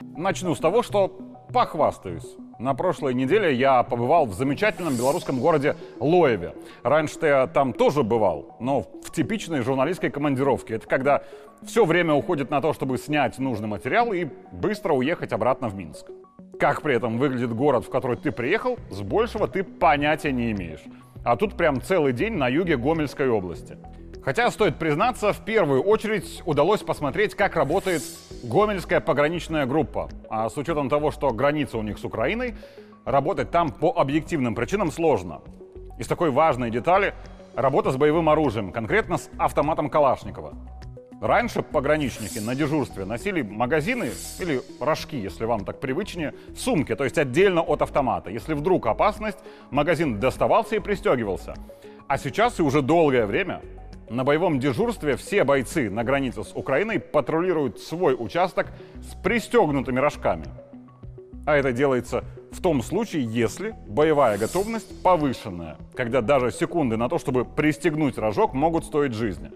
Начну с того, что похвастаюсь. На прошлой неделе я побывал в замечательном белорусском городе Лоеве. Раньше-то я там тоже бывал, но в типичной журналистской командировке. Это когда все время уходит на то, чтобы снять нужный материал и быстро уехать обратно в Минск. Как при этом выглядит город, в который ты приехал, с большего ты понятия не имеешь. А тут прям целый день на юге Гомельской области. Хотя, стоит признаться, в первую очередь удалось посмотреть, как работает Гомельская пограничная группа. А с учетом того, что граница у них с Украиной, работать там по объективным причинам сложно. Из такой важной детали – работа с боевым оружием, конкретно с автоматом Калашникова. Раньше пограничники на дежурстве носили магазины или рожки, если вам так привычнее, в сумке, то есть отдельно от автомата. Если вдруг опасность, магазин доставался и пристегивался. А сейчас и уже долгое время на боевом дежурстве все бойцы на границе с Украиной патрулируют свой участок с пристегнутыми рожками. А это делается в том случае, если боевая готовность повышенная, когда даже секунды на то, чтобы пристегнуть рожок, могут стоить жизни.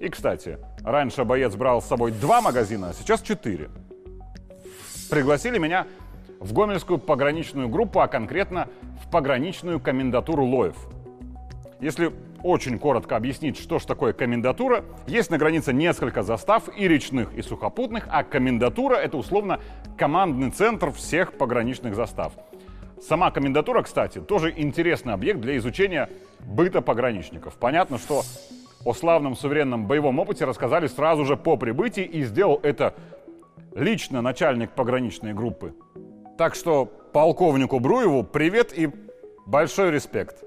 И, кстати, раньше боец брал с собой два магазина, а сейчас четыре. Пригласили меня в Гомельскую пограничную группу, а конкретно в пограничную комендатуру Лоев. Если очень коротко объяснить, что же такое комендатура. Есть на границе несколько застав и речных, и сухопутных, а комендатура — это условно командный центр всех пограничных застав. Сама комендатура, кстати, тоже интересный объект для изучения быта пограничников. Понятно, что о славном суверенном боевом опыте рассказали сразу же по прибытии, и сделал это лично начальник пограничной группы. Так что полковнику Бруеву привет и большой респект.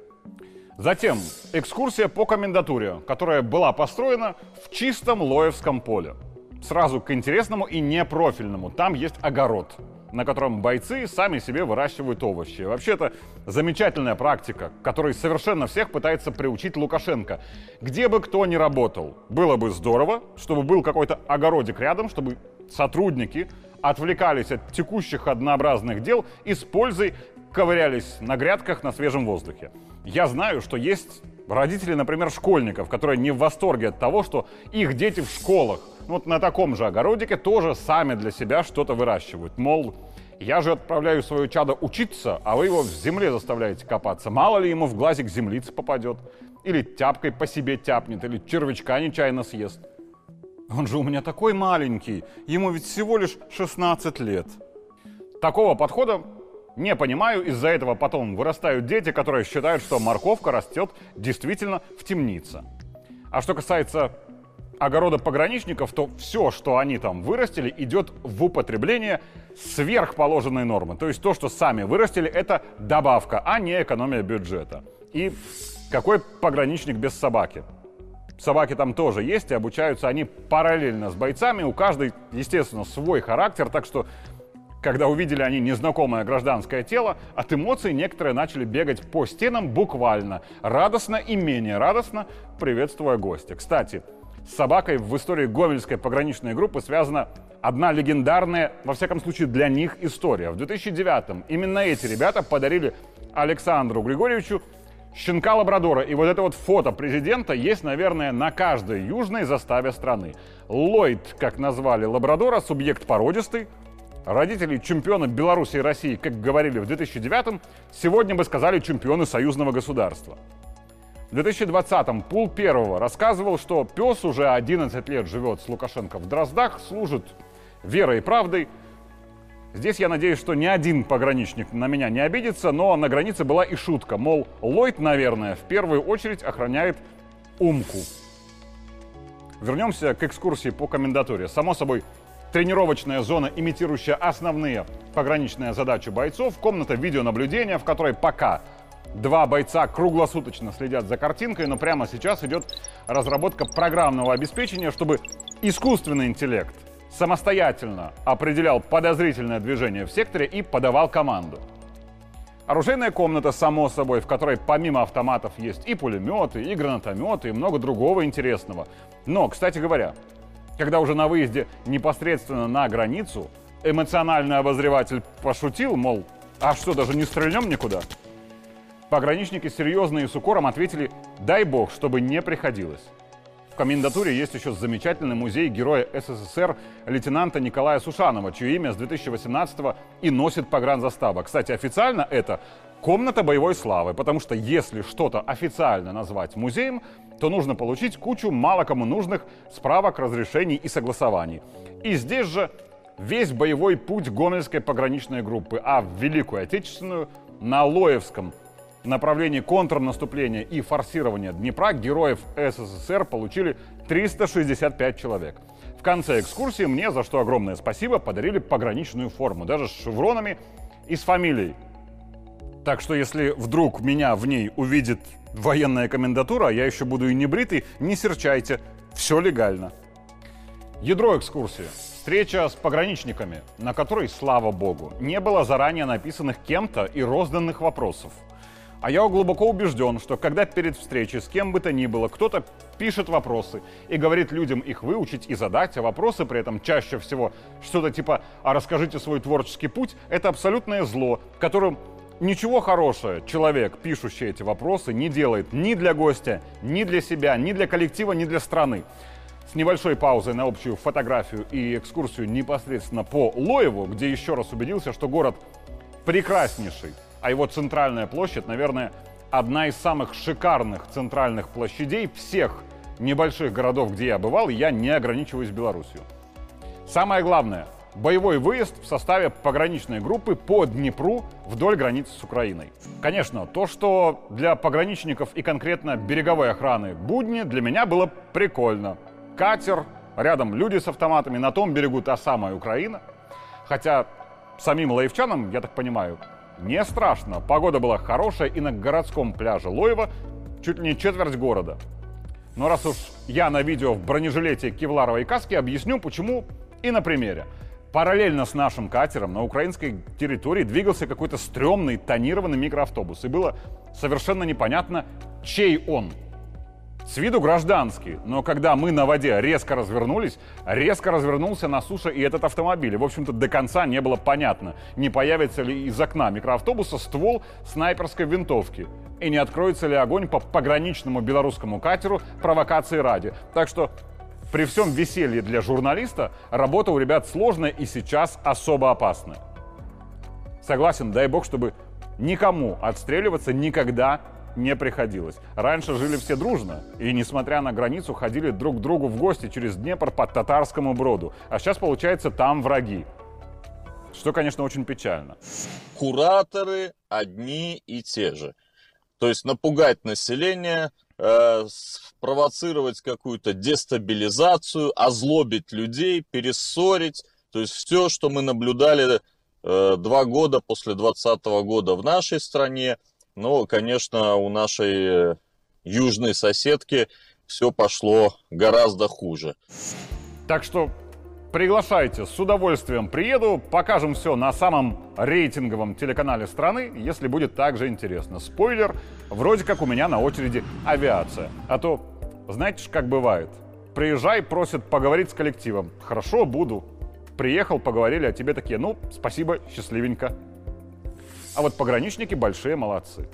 Затем экскурсия по комендатуре, которая была построена в чистом Лоевском поле. Сразу к интересному и непрофильному. Там есть огород, на котором бойцы сами себе выращивают овощи. Вообще это замечательная практика, которой совершенно всех пытается приучить Лукашенко. Где бы кто ни работал, было бы здорово, чтобы был какой-то огородик рядом, чтобы сотрудники отвлекались от текущих однообразных дел и с пользой ковырялись на грядках на свежем воздухе. Я знаю, что есть родители, например, школьников, которые не в восторге от того, что их дети в школах, ну, вот на таком же огородике тоже сами для себя что-то выращивают. Мол, я же отправляю свое чадо учиться, а вы его в земле заставляете копаться. Мало ли ему в глазик землица попадет. Или тяпкой по себе тяпнет, или червячка нечаянно съест. Он же у меня такой маленький, ему ведь всего лишь 16 лет. Такого подхода не понимаю, из-за этого потом вырастают дети, которые считают, что морковка растет действительно в темнице. А что касается огорода пограничников, то все, что они там вырастили, идет в употребление сверх положенной нормы. То есть то, что сами вырастили, это добавка, а не экономия бюджета. И какой пограничник без собаки? Собаки там тоже есть, и обучаются они параллельно с бойцами. У каждой, естественно, свой характер, так что когда увидели они незнакомое гражданское тело, от эмоций некоторые начали бегать по стенам буквально, радостно и менее радостно, приветствуя гостя. Кстати, с собакой в истории Гомельской пограничной группы связана одна легендарная, во всяком случае для них, история. В 2009-м именно эти ребята подарили Александру Григорьевичу щенка лабрадора. И вот это вот фото президента есть, наверное, на каждой южной заставе страны. Ллойд, как назвали лабрадора, субъект породистый, Родители чемпиона Беларуси и России, как говорили в 2009-м, сегодня бы сказали чемпионы союзного государства. В 2020-м Пул Первого рассказывал, что пес уже 11 лет живет с Лукашенко в Дроздах, служит верой и правдой. Здесь я надеюсь, что ни один пограничник на меня не обидится, но на границе была и шутка, мол, Ллойд, наверное, в первую очередь охраняет Умку. Вернемся к экскурсии по комендатуре. Само собой, тренировочная зона, имитирующая основные пограничные задачи бойцов, комната видеонаблюдения, в которой пока два бойца круглосуточно следят за картинкой, но прямо сейчас идет разработка программного обеспечения, чтобы искусственный интеллект самостоятельно определял подозрительное движение в секторе и подавал команду. Оружейная комната, само собой, в которой помимо автоматов есть и пулеметы, и гранатометы, и много другого интересного. Но, кстати говоря, когда уже на выезде непосредственно на границу, эмоциональный обозреватель пошутил, мол, а что, даже не стрельнем никуда? Пограничники серьезно и с укором ответили, дай бог, чтобы не приходилось. В комендатуре есть еще замечательный музей героя СССР лейтенанта Николая Сушанова, чье имя с 2018 и носит погранзастава. Кстати, официально это комната боевой славы, потому что если что-то официально назвать музеем, то нужно получить кучу мало кому нужных справок, разрешений и согласований. И здесь же весь боевой путь Гомельской пограничной группы, а в Великую Отечественную на Лоевском направлении контрнаступления и форсирования Днепра героев СССР получили 365 человек. В конце экскурсии мне, за что огромное спасибо, подарили пограничную форму, даже с шевронами и с фамилией. Так что если вдруг меня в ней увидит военная комендатура, а я еще буду и не бритый, не серчайте, все легально. Ядро экскурсии. Встреча с пограничниками, на которой, слава богу, не было заранее написанных кем-то и розданных вопросов – а я глубоко убежден, что когда перед встречей с кем бы то ни было кто-то пишет вопросы и говорит людям их выучить и задать, а вопросы при этом чаще всего что-то типа «а расскажите свой творческий путь», это абсолютное зло, которым ничего хорошего человек, пишущий эти вопросы, не делает ни для гостя, ни для себя, ни для коллектива, ни для страны. С небольшой паузой на общую фотографию и экскурсию непосредственно по Лоеву, где еще раз убедился, что город прекраснейший, а его центральная площадь, наверное, одна из самых шикарных центральных площадей всех небольших городов, где я бывал, я не ограничиваюсь Беларусью. Самое главное, боевой выезд в составе пограничной группы по Днепру вдоль границы с Украиной. Конечно, то, что для пограничников и конкретно береговой охраны будни, для меня было прикольно. Катер, рядом люди с автоматами, на том берегу та самая Украина. Хотя самим лаевчанам, я так понимаю, не страшно. Погода была хорошая, и на городском пляже Лоева чуть ли не четверть города. Но раз уж я на видео в бронежилете кевларовой каске, объясню, почему и на примере. Параллельно с нашим катером на украинской территории двигался какой-то стрёмный тонированный микроавтобус. И было совершенно непонятно, чей он – с виду гражданский, но когда мы на воде резко развернулись, резко развернулся на суше и этот автомобиль. И, в общем-то, до конца не было понятно, не появится ли из окна микроавтобуса ствол снайперской винтовки и не откроется ли огонь по пограничному белорусскому катеру провокации ради. Так что при всем веселье для журналиста работа у ребят сложная и сейчас особо опасная. Согласен, дай бог, чтобы никому отстреливаться никогда не приходилось. Раньше жили все дружно, и, несмотря на границу, ходили друг к другу в гости через Днепр по татарскому броду. А сейчас, получается, там враги. Что, конечно, очень печально. Кураторы одни и те же. То есть напугать население, э, провоцировать какую-то дестабилизацию, озлобить людей, перессорить. То есть все, что мы наблюдали э, два года после 2020 года в нашей стране – но, конечно, у нашей э, южной соседки все пошло гораздо хуже. Так что приглашайте, с удовольствием приеду, покажем все на самом рейтинговом телеканале страны, если будет также интересно. Спойлер, вроде как у меня на очереди авиация. А то, знаете как бывает, приезжай, просят поговорить с коллективом. Хорошо, буду. Приехал, поговорили, а тебе такие, ну, спасибо, счастливенько. А вот пограничники большие молодцы.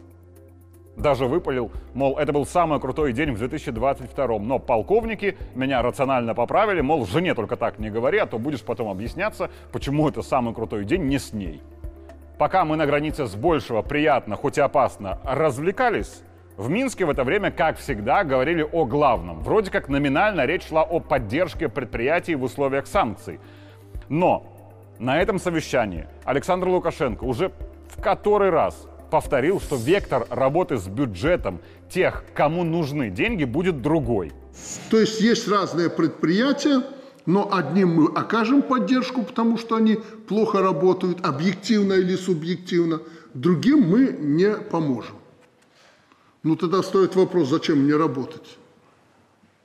Даже выпалил, мол, это был самый крутой день в 2022 но полковники меня рационально поправили, мол, жене только так не говори, а то будешь потом объясняться, почему это самый крутой день не с ней. Пока мы на границе с большего приятно, хоть и опасно, развлекались, в Минске в это время, как всегда, говорили о главном. Вроде как номинально речь шла о поддержке предприятий в условиях санкций. Но на этом совещании Александр Лукашенко уже в который раз повторил, что вектор работы с бюджетом тех, кому нужны деньги, будет другой. То есть есть разные предприятия, но одним мы окажем поддержку, потому что они плохо работают, объективно или субъективно, другим мы не поможем. Ну тогда стоит вопрос, зачем мне работать?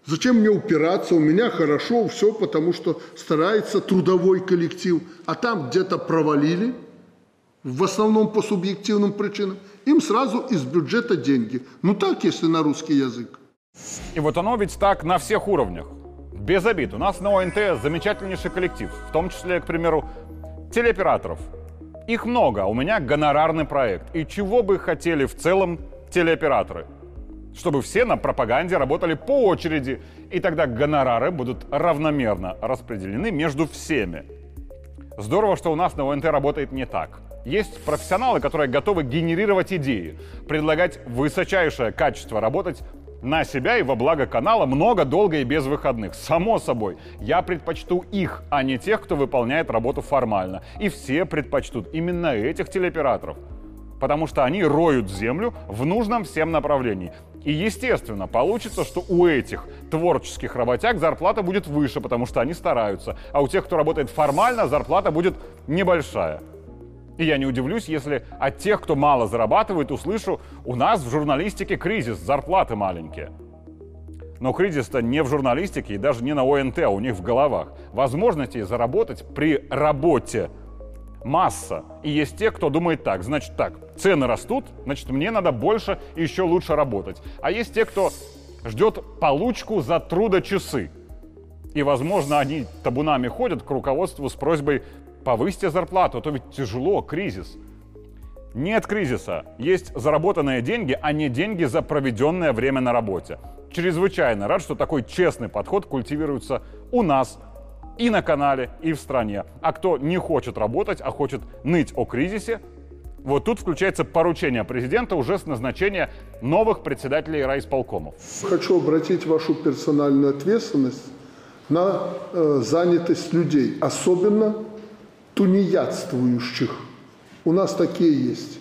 Зачем мне упираться? У меня хорошо все, потому что старается трудовой коллектив. А там где-то провалили – в основном по субъективным причинам, им сразу из бюджета деньги. Ну так, если на русский язык. И вот оно ведь так на всех уровнях. Без обид. У нас на ОНТ замечательнейший коллектив, в том числе, к примеру, телеоператоров. Их много, а у меня гонорарный проект. И чего бы хотели в целом телеоператоры? Чтобы все на пропаганде работали по очереди, и тогда гонорары будут равномерно распределены между всеми. Здорово, что у нас на ОНТ работает не так. Есть профессионалы, которые готовы генерировать идеи, предлагать высочайшее качество, работать на себя и во благо канала много, долго и без выходных. Само собой, я предпочту их, а не тех, кто выполняет работу формально. И все предпочтут именно этих телеоператоров. Потому что они роют землю в нужном всем направлении. И, естественно, получится, что у этих творческих работяг зарплата будет выше, потому что они стараются. А у тех, кто работает формально, зарплата будет небольшая. И я не удивлюсь, если от тех, кто мало зарабатывает, услышу, у нас в журналистике кризис, зарплаты маленькие. Но кризис-то не в журналистике и даже не на ОНТ, а у них в головах. Возможностей заработать при работе масса. И есть те, кто думает так, значит так, цены растут, значит мне надо больше и еще лучше работать. А есть те, кто ждет получку за трудочасы. И, возможно, они табунами ходят к руководству с просьбой повысьте зарплату, а то ведь тяжело, кризис. Нет кризиса. Есть заработанные деньги, а не деньги за проведенное время на работе. Чрезвычайно рад, что такой честный подход культивируется у нас и на канале, и в стране. А кто не хочет работать, а хочет ныть о кризисе, вот тут включается поручение президента уже с назначения новых председателей райисполкомов. Хочу обратить вашу персональную ответственность на э, занятость людей, особенно тунеядствующих. У нас такие есть.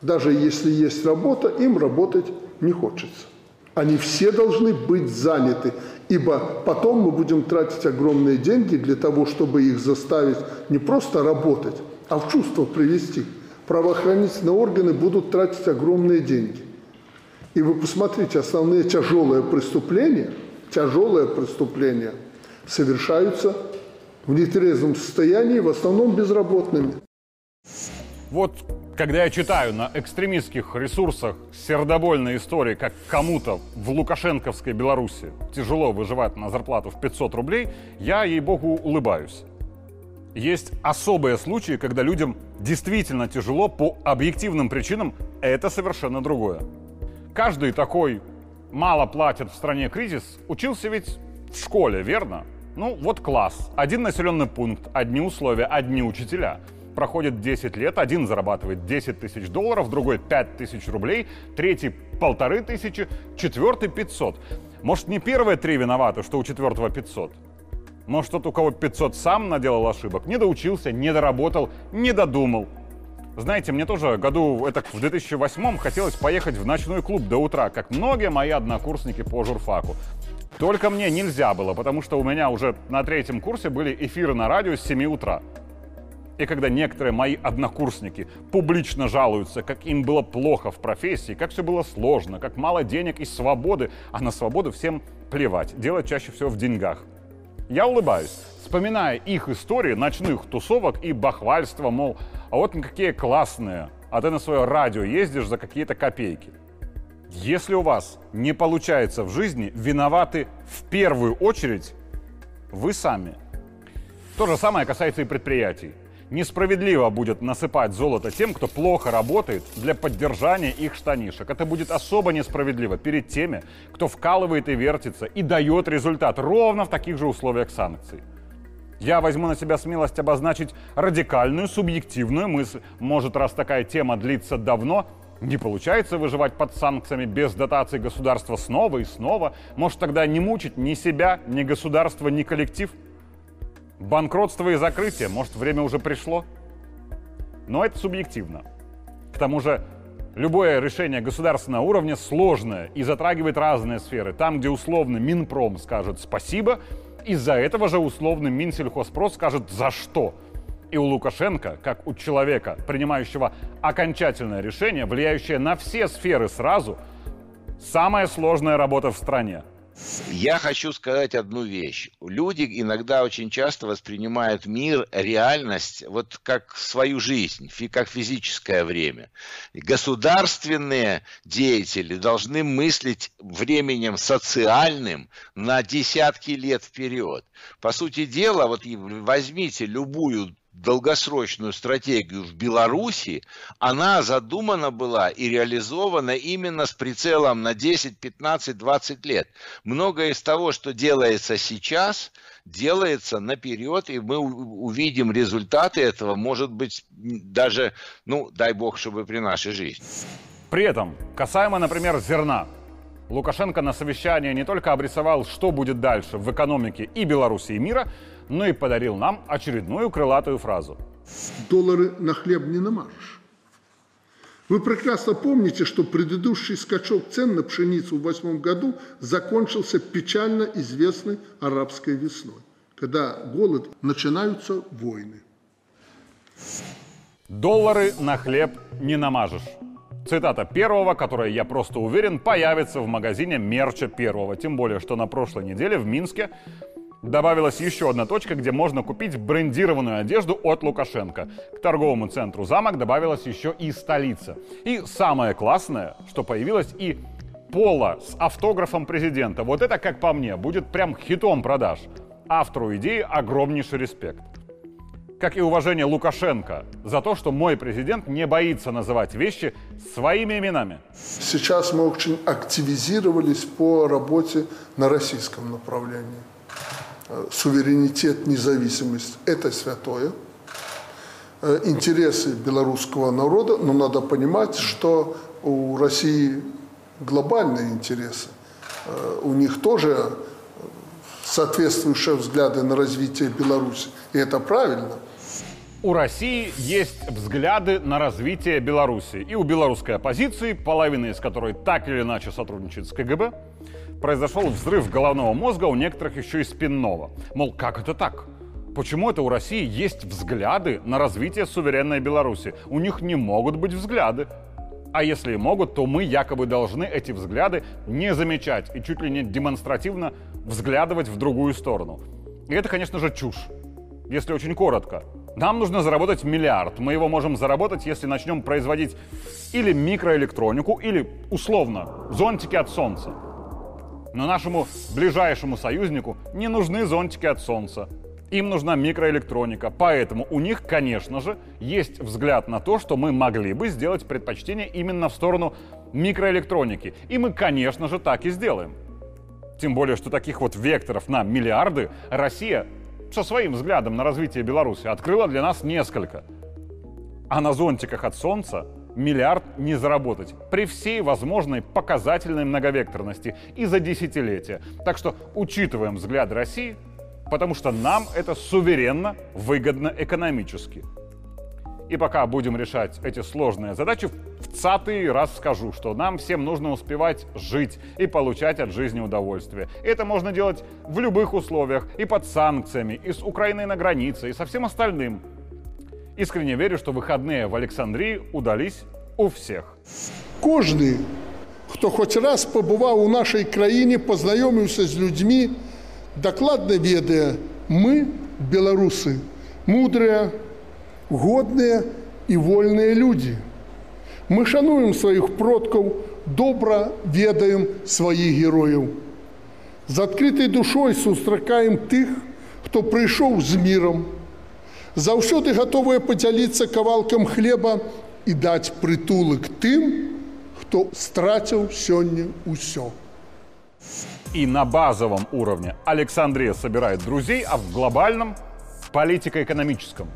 Даже если есть работа, им работать не хочется. Они все должны быть заняты, ибо потом мы будем тратить огромные деньги для того, чтобы их заставить не просто работать, а в чувство привести. Правоохранительные органы будут тратить огромные деньги. И вы посмотрите, основные тяжелые преступления, тяжелые преступления совершаются в нетрезвом состоянии, в основном безработными. Вот когда я читаю на экстремистских ресурсах сердобольные истории, как кому-то в Лукашенковской Беларуси тяжело выживать на зарплату в 500 рублей, я, ей-богу, улыбаюсь. Есть особые случаи, когда людям действительно тяжело по объективным причинам, это совершенно другое. Каждый такой мало платит в стране кризис учился ведь в школе, верно? Ну, вот класс. Один населенный пункт, одни условия, одни учителя. Проходит 10 лет, один зарабатывает 10 тысяч долларов, другой 5 тысяч рублей, третий полторы тысячи, четвертый 500. Может, не первые три виноваты, что у четвертого 500? Может, тот, у кого 500 сам наделал ошибок, не доучился, не доработал, не додумал. Знаете, мне тоже году это в 2008 хотелось поехать в ночной клуб до утра, как многие мои однокурсники по журфаку. Только мне нельзя было, потому что у меня уже на третьем курсе были эфиры на радио с 7 утра. И когда некоторые мои однокурсники публично жалуются, как им было плохо в профессии, как все было сложно, как мало денег и свободы, а на свободу всем плевать, делать чаще всего в деньгах. Я улыбаюсь, вспоминая их истории ночных тусовок и бахвальства, мол, а вот какие классные, а ты на свое радио ездишь за какие-то копейки. Если у вас не получается в жизни, виноваты в первую очередь вы сами. То же самое касается и предприятий. Несправедливо будет насыпать золото тем, кто плохо работает для поддержания их штанишек. Это будет особо несправедливо перед теми, кто вкалывает и вертится и дает результат ровно в таких же условиях санкций. Я возьму на себя смелость обозначить радикальную, субъективную мысль. Может, раз такая тема длится давно, не получается выживать под санкциями без дотации государства снова и снова. Может тогда не мучить ни себя, ни государство, ни коллектив? Банкротство и закрытие, может время уже пришло? Но это субъективно. К тому же любое решение государственного уровня сложное и затрагивает разные сферы. Там, где условно Минпром скажет спасибо, из-за этого же условно Минсельхозпрос скажет за что – и у Лукашенко, как у человека, принимающего окончательное решение, влияющее на все сферы сразу, самая сложная работа в стране. Я хочу сказать одну вещь. Люди иногда очень часто воспринимают мир, реальность, вот как свою жизнь, как физическое время. Государственные деятели должны мыслить временем социальным на десятки лет вперед. По сути дела, вот возьмите любую долгосрочную стратегию в Беларуси, она задумана была и реализована именно с прицелом на 10, 15, 20 лет. Многое из того, что делается сейчас, делается наперед, и мы увидим результаты этого, может быть, даже, ну, дай бог, чтобы при нашей жизни. При этом, касаемо, например, зерна, Лукашенко на совещании не только обрисовал, что будет дальше в экономике и Беларуси, и мира, но и подарил нам очередную крылатую фразу. Доллары на хлеб не намажешь. Вы прекрасно помните, что предыдущий скачок цен на пшеницу в 2008 году закончился печально известной арабской весной, когда голод, начинаются войны. Доллары на хлеб не намажешь. Цитата первого, которая, я просто уверен, появится в магазине мерча первого. Тем более, что на прошлой неделе в Минске добавилась еще одна точка, где можно купить брендированную одежду от Лукашенко. К торговому центру «Замок» добавилась еще и столица. И самое классное, что появилась и поло с автографом президента. Вот это, как по мне, будет прям хитом продаж. Автору идеи огромнейший респект. Как и уважение Лукашенко за то, что мой президент не боится называть вещи своими именами. Сейчас мы очень активизировались по работе на российском направлении. Суверенитет, независимость – это святое. Э, интересы белорусского народа, но надо понимать, что у России глобальные интересы. Э, у них тоже соответствующие взгляды на развитие Беларуси. И это правильно. У России есть взгляды на развитие Беларуси. И у белорусской оппозиции, половина из которой так или иначе сотрудничает с КГБ, произошел взрыв головного мозга, у некоторых еще и спинного. Мол, как это так? Почему это у России есть взгляды на развитие суверенной Беларуси? У них не могут быть взгляды. А если и могут, то мы якобы должны эти взгляды не замечать и чуть ли не демонстративно взглядывать в другую сторону. И это, конечно же, чушь. Если очень коротко. Нам нужно заработать миллиард. Мы его можем заработать, если начнем производить или микроэлектронику, или, условно, зонтики от солнца. Но нашему ближайшему союзнику не нужны зонтики от Солнца. Им нужна микроэлектроника. Поэтому у них, конечно же, есть взгляд на то, что мы могли бы сделать предпочтение именно в сторону микроэлектроники. И мы, конечно же, так и сделаем. Тем более, что таких вот векторов на миллиарды Россия со своим взглядом на развитие Беларуси открыла для нас несколько. А на зонтиках от Солнца миллиард не заработать при всей возможной показательной многовекторности и за десятилетия. Так что учитываем взгляд России, потому что нам это суверенно выгодно экономически. И пока будем решать эти сложные задачи, в цатый раз скажу, что нам всем нужно успевать жить и получать от жизни удовольствие. И это можно делать в любых условиях, и под санкциями, и с Украиной на границе, и со всем остальным – Искренне верю, что выходные в Александрии удались у всех. Кожний, хто хоч раз побывал у нашей краине, познайомився з людьми, докладно ведая, мы, белорусы, мудрые, годные и вольные люди. Мы шануем своих продков, добро ведаем своих героев. З відкритою душою сустракаем тих, хто прийшов з миром, заўсёды гатовыя падзяліцца кавалкам хлеба і даць прытулак тым, хто страціў сёння ўсё. И на базовом уровне Александрия собирает друзей, а в глобальном – политико-экономическом.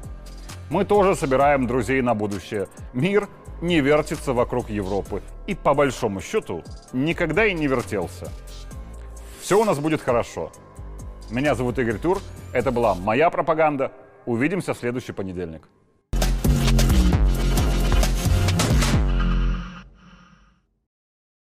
Мы тоже собираем друзей на будущее. Мир не вертится вокруг Европы. И по большому счету никогда и не вертелся. Все у нас будет хорошо. Меня зовут Игорь Тур. Это была моя пропаганда. Увидимся в следующий понедельник.